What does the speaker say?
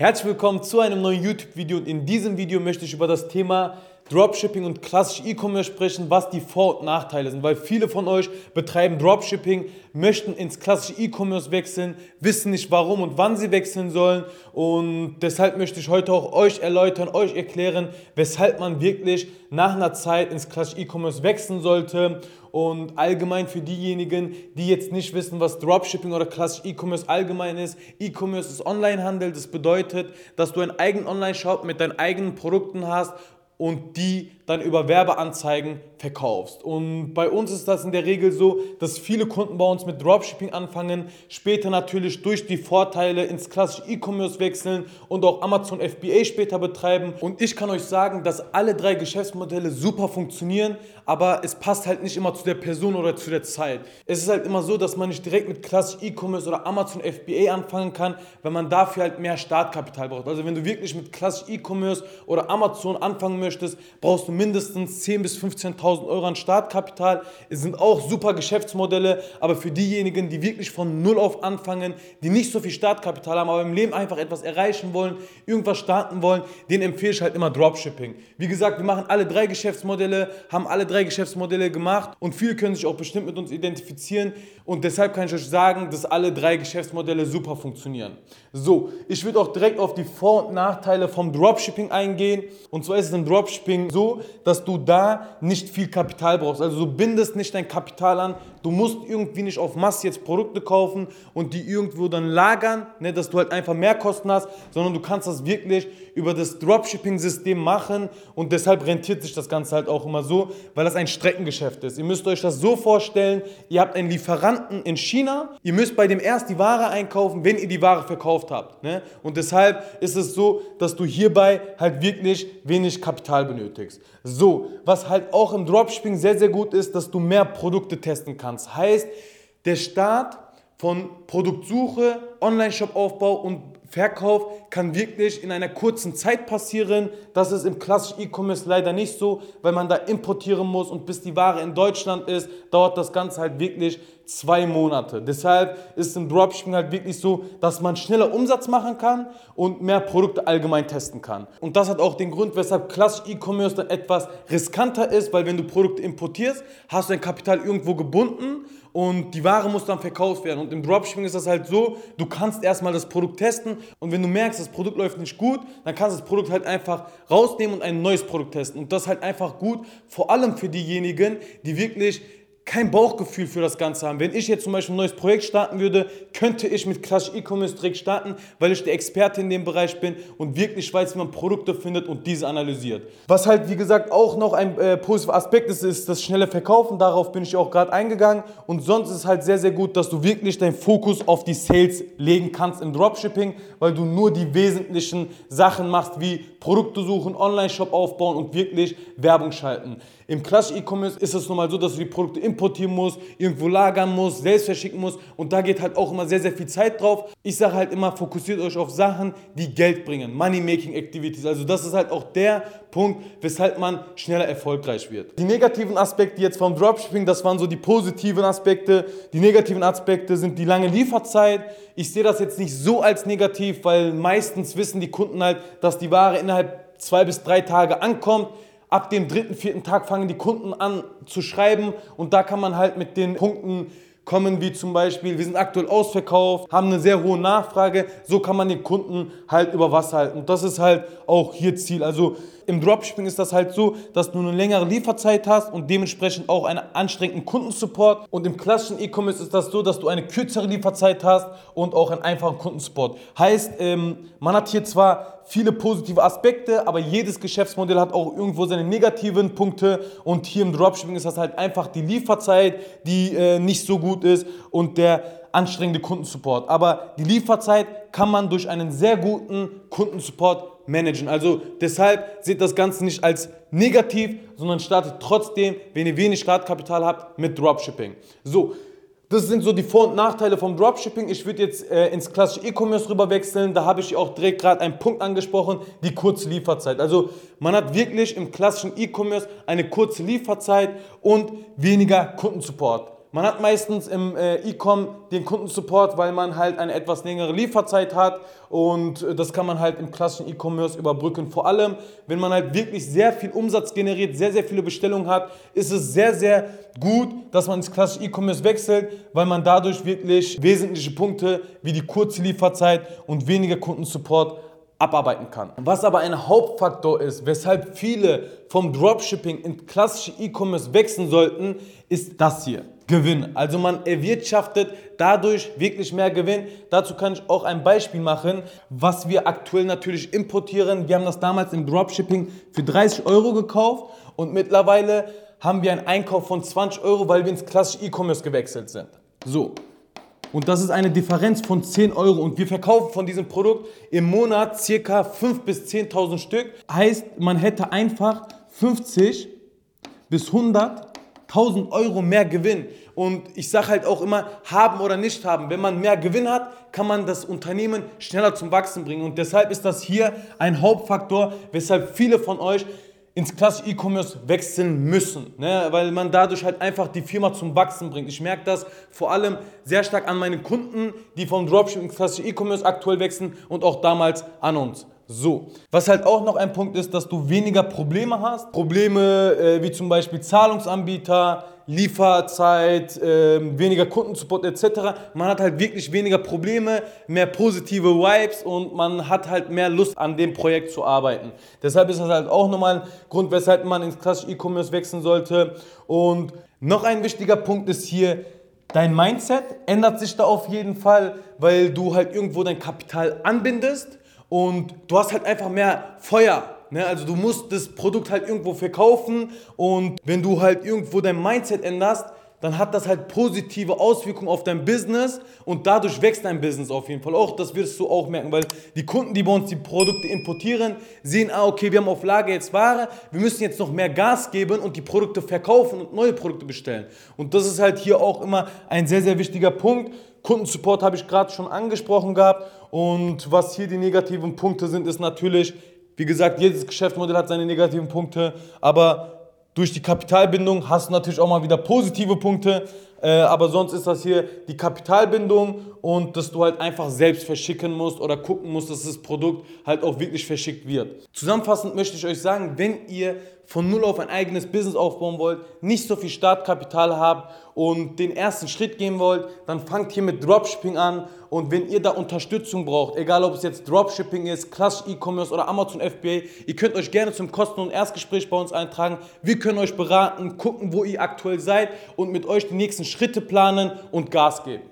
Herzlich willkommen zu einem neuen YouTube-Video und in diesem Video möchte ich über das Thema Dropshipping und klassisch E-Commerce sprechen, was die Vor- und Nachteile sind, weil viele von euch betreiben Dropshipping, möchten ins klassische E-Commerce wechseln, wissen nicht warum und wann sie wechseln sollen und deshalb möchte ich heute auch euch erläutern, euch erklären, weshalb man wirklich nach einer Zeit ins klassische E-Commerce wechseln sollte und allgemein für diejenigen, die jetzt nicht wissen, was Dropshipping oder klassisch E-Commerce allgemein ist. E-Commerce ist Onlinehandel. Das bedeutet, dass du einen eigenen Online-Shop mit deinen eigenen Produkten hast und die dann über Werbeanzeigen verkaufst. Und bei uns ist das in der Regel so, dass viele Kunden bei uns mit Dropshipping anfangen, später natürlich durch die Vorteile ins klassische E-Commerce wechseln und auch Amazon FBA später betreiben. Und ich kann euch sagen, dass alle drei Geschäftsmodelle super funktionieren, aber es passt halt nicht immer zu der Person oder zu der Zeit. Es ist halt immer so, dass man nicht direkt mit klassisch E-Commerce oder Amazon FBA anfangen kann, wenn man dafür halt mehr Startkapital braucht. Also wenn du wirklich mit klassisch E-Commerce oder Amazon anfangen möchtest, brauchst du mindestens 10.000 bis 15.000 Euro an Startkapital. Es sind auch super Geschäftsmodelle, aber für diejenigen, die wirklich von Null auf anfangen, die nicht so viel Startkapital haben, aber im Leben einfach etwas erreichen wollen, irgendwas starten wollen, denen empfehle ich halt immer Dropshipping. Wie gesagt, wir machen alle drei Geschäftsmodelle, haben alle drei Geschäftsmodelle gemacht und viele können sich auch bestimmt mit uns identifizieren und deshalb kann ich euch sagen, dass alle drei Geschäftsmodelle super funktionieren. So, ich würde auch direkt auf die Vor- und Nachteile vom Dropshipping eingehen und zwar ist es im Dropshipping so, dass du da nicht viel Kapital brauchst. Also du bindest nicht dein Kapital an. Du musst irgendwie nicht auf Masse jetzt Produkte kaufen und die irgendwo dann lagern, ne, dass du halt einfach mehr Kosten hast, sondern du kannst das wirklich über das Dropshipping-System machen und deshalb rentiert sich das Ganze halt auch immer so, weil das ein Streckengeschäft ist. Ihr müsst euch das so vorstellen, ihr habt einen Lieferanten in China, ihr müsst bei dem erst die Ware einkaufen, wenn ihr die Ware verkauft habt. Ne? Und deshalb ist es so, dass du hierbei halt wirklich wenig Kapital benötigst. So, was halt auch im Dropshipping sehr, sehr gut ist, dass du mehr Produkte testen kannst. Heißt, der Start von Produktsuche, Online-Shop-Aufbau und Verkauf kann wirklich in einer kurzen Zeit passieren. Das ist im klassischen E-Commerce leider nicht so, weil man da importieren muss und bis die Ware in Deutschland ist, dauert das Ganze halt wirklich zwei Monate. Deshalb ist im Dropshipping halt wirklich so, dass man schneller Umsatz machen kann und mehr Produkte allgemein testen kann. Und das hat auch den Grund, weshalb klassisch E-Commerce dann etwas riskanter ist, weil wenn du Produkte importierst, hast du dein Kapital irgendwo gebunden und die Ware muss dann verkauft werden. Und im Dropshipping ist das halt so, du kannst erstmal das Produkt testen und wenn du merkst, das Produkt läuft nicht gut, dann kannst du das Produkt halt einfach rausnehmen und ein neues Produkt testen. Und das ist halt einfach gut, vor allem für diejenigen, die wirklich kein Bauchgefühl für das Ganze haben. Wenn ich jetzt zum Beispiel ein neues Projekt starten würde, könnte ich mit Clash E-Commerce direkt starten, weil ich der Experte in dem Bereich bin und wirklich weiß, wie man Produkte findet und diese analysiert. Was halt, wie gesagt, auch noch ein äh, positiver Aspekt ist, ist das schnelle Verkaufen. Darauf bin ich auch gerade eingegangen. Und sonst ist es halt sehr, sehr gut, dass du wirklich deinen Fokus auf die Sales legen kannst im Dropshipping, weil du nur die wesentlichen Sachen machst, wie Produkte suchen, Online-Shop aufbauen und wirklich Werbung schalten. Im Clash E-Commerce ist es nun mal so, dass du die Produkte importieren musst, irgendwo lagern musst, selbst verschicken musst und da geht halt auch immer sehr, sehr viel Zeit drauf. Ich sage halt immer, fokussiert euch auf Sachen, die Geld bringen, Money-Making-Activities. Also das ist halt auch der Punkt, weshalb man schneller erfolgreich wird. Die negativen Aspekte jetzt vom Dropshipping, das waren so die positiven Aspekte. Die negativen Aspekte sind die lange Lieferzeit. Ich sehe das jetzt nicht so als negativ, weil meistens wissen die Kunden halt, dass die Ware innerhalb zwei bis drei Tage ankommt. Ab dem dritten, vierten Tag fangen die Kunden an zu schreiben und da kann man halt mit den Punkten kommen, wie zum Beispiel, wir sind aktuell ausverkauft, haben eine sehr hohe Nachfrage, so kann man den Kunden halt über Wasser halten. Und das ist halt auch hier Ziel. Also im Dropshipping ist das halt so, dass du eine längere Lieferzeit hast und dementsprechend auch einen anstrengenden Kundensupport. Und im klassischen E-Commerce ist das so, dass du eine kürzere Lieferzeit hast und auch einen einfachen Kundensupport. Heißt, ähm, man hat hier zwar viele positive Aspekte, aber jedes Geschäftsmodell hat auch irgendwo seine negativen Punkte. Und hier im Dropshipping ist das halt einfach die Lieferzeit, die äh, nicht so gut ist und der anstrengende Kundensupport. Aber die Lieferzeit kann man durch einen sehr guten Kundensupport managen. Also deshalb seht das Ganze nicht als negativ, sondern startet trotzdem, wenn ihr wenig Startkapital habt, mit Dropshipping. So, das sind so die Vor- und Nachteile vom Dropshipping. Ich würde jetzt äh, ins klassische E-Commerce rüber wechseln. Da habe ich auch direkt gerade einen Punkt angesprochen, die kurze Lieferzeit. Also man hat wirklich im klassischen E-Commerce eine kurze Lieferzeit und weniger Kundensupport. Man hat meistens im äh, E-Com den Kundensupport, weil man halt eine etwas längere Lieferzeit hat und äh, das kann man halt im klassischen E-Commerce überbrücken. Vor allem, wenn man halt wirklich sehr viel Umsatz generiert, sehr, sehr viele Bestellungen hat, ist es sehr, sehr gut, dass man ins klassische E-Commerce wechselt, weil man dadurch wirklich wesentliche Punkte wie die kurze Lieferzeit und weniger Kundensupport abarbeiten kann. Was aber ein Hauptfaktor ist, weshalb viele vom Dropshipping in klassische E-Commerce wechseln sollten, ist das hier. Gewinn. Also man erwirtschaftet dadurch wirklich mehr Gewinn. Dazu kann ich auch ein Beispiel machen, was wir aktuell natürlich importieren. Wir haben das damals im Dropshipping für 30 Euro gekauft und mittlerweile haben wir einen Einkauf von 20 Euro, weil wir ins klassische E-Commerce gewechselt sind. So, und das ist eine Differenz von 10 Euro. Und wir verkaufen von diesem Produkt im Monat circa 5.000 bis 10.000 Stück. Heißt, man hätte einfach 50 bis 100.000 Euro mehr Gewinn. Und ich sage halt auch immer, haben oder nicht haben. Wenn man mehr Gewinn hat, kann man das Unternehmen schneller zum Wachsen bringen. Und deshalb ist das hier ein Hauptfaktor, weshalb viele von euch ins klassische E-Commerce wechseln müssen, ne? weil man dadurch halt einfach die Firma zum Wachsen bringt. Ich merke das vor allem sehr stark an meinen Kunden, die vom Dropshipping ins klassische E-Commerce aktuell wechseln und auch damals an uns. So, was halt auch noch ein Punkt ist, dass du weniger Probleme hast. Probleme äh, wie zum Beispiel Zahlungsanbieter, Lieferzeit, äh, weniger Kundensupport etc. Man hat halt wirklich weniger Probleme, mehr positive Vibes und man hat halt mehr Lust an dem Projekt zu arbeiten. Deshalb ist das halt auch nochmal ein Grund, weshalb man ins klassische E-Commerce wechseln sollte. Und noch ein wichtiger Punkt ist hier, dein Mindset ändert sich da auf jeden Fall, weil du halt irgendwo dein Kapital anbindest und du hast halt einfach mehr Feuer. Ne? Also du musst das Produkt halt irgendwo verkaufen und wenn du halt irgendwo dein Mindset änderst, dann hat das halt positive Auswirkungen auf dein Business und dadurch wächst dein Business auf jeden Fall auch. Das wirst du auch merken, weil die Kunden, die bei uns die Produkte importieren, sehen, ah, okay, wir haben auf Lager jetzt Ware, wir müssen jetzt noch mehr Gas geben und die Produkte verkaufen und neue Produkte bestellen. Und das ist halt hier auch immer ein sehr, sehr wichtiger Punkt. Kundensupport habe ich gerade schon angesprochen gehabt und was hier die negativen Punkte sind, ist natürlich, wie gesagt, jedes Geschäftsmodell hat seine negativen Punkte, aber durch die Kapitalbindung hast du natürlich auch mal wieder positive Punkte, äh, aber sonst ist das hier die Kapitalbindung und dass du halt einfach selbst verschicken musst oder gucken musst, dass das Produkt halt auch wirklich verschickt wird. Zusammenfassend möchte ich euch sagen, wenn ihr von null auf ein eigenes Business aufbauen wollt, nicht so viel Startkapital habt und den ersten Schritt gehen wollt, dann fangt hier mit Dropshipping an und wenn ihr da Unterstützung braucht, egal ob es jetzt Dropshipping ist, klassisch E-Commerce oder Amazon FBA, ihr könnt euch gerne zum Kosten- und Erstgespräch bei uns eintragen. Wir können euch beraten, gucken, wo ihr aktuell seid und mit euch die nächsten Schritte planen und Gas geben.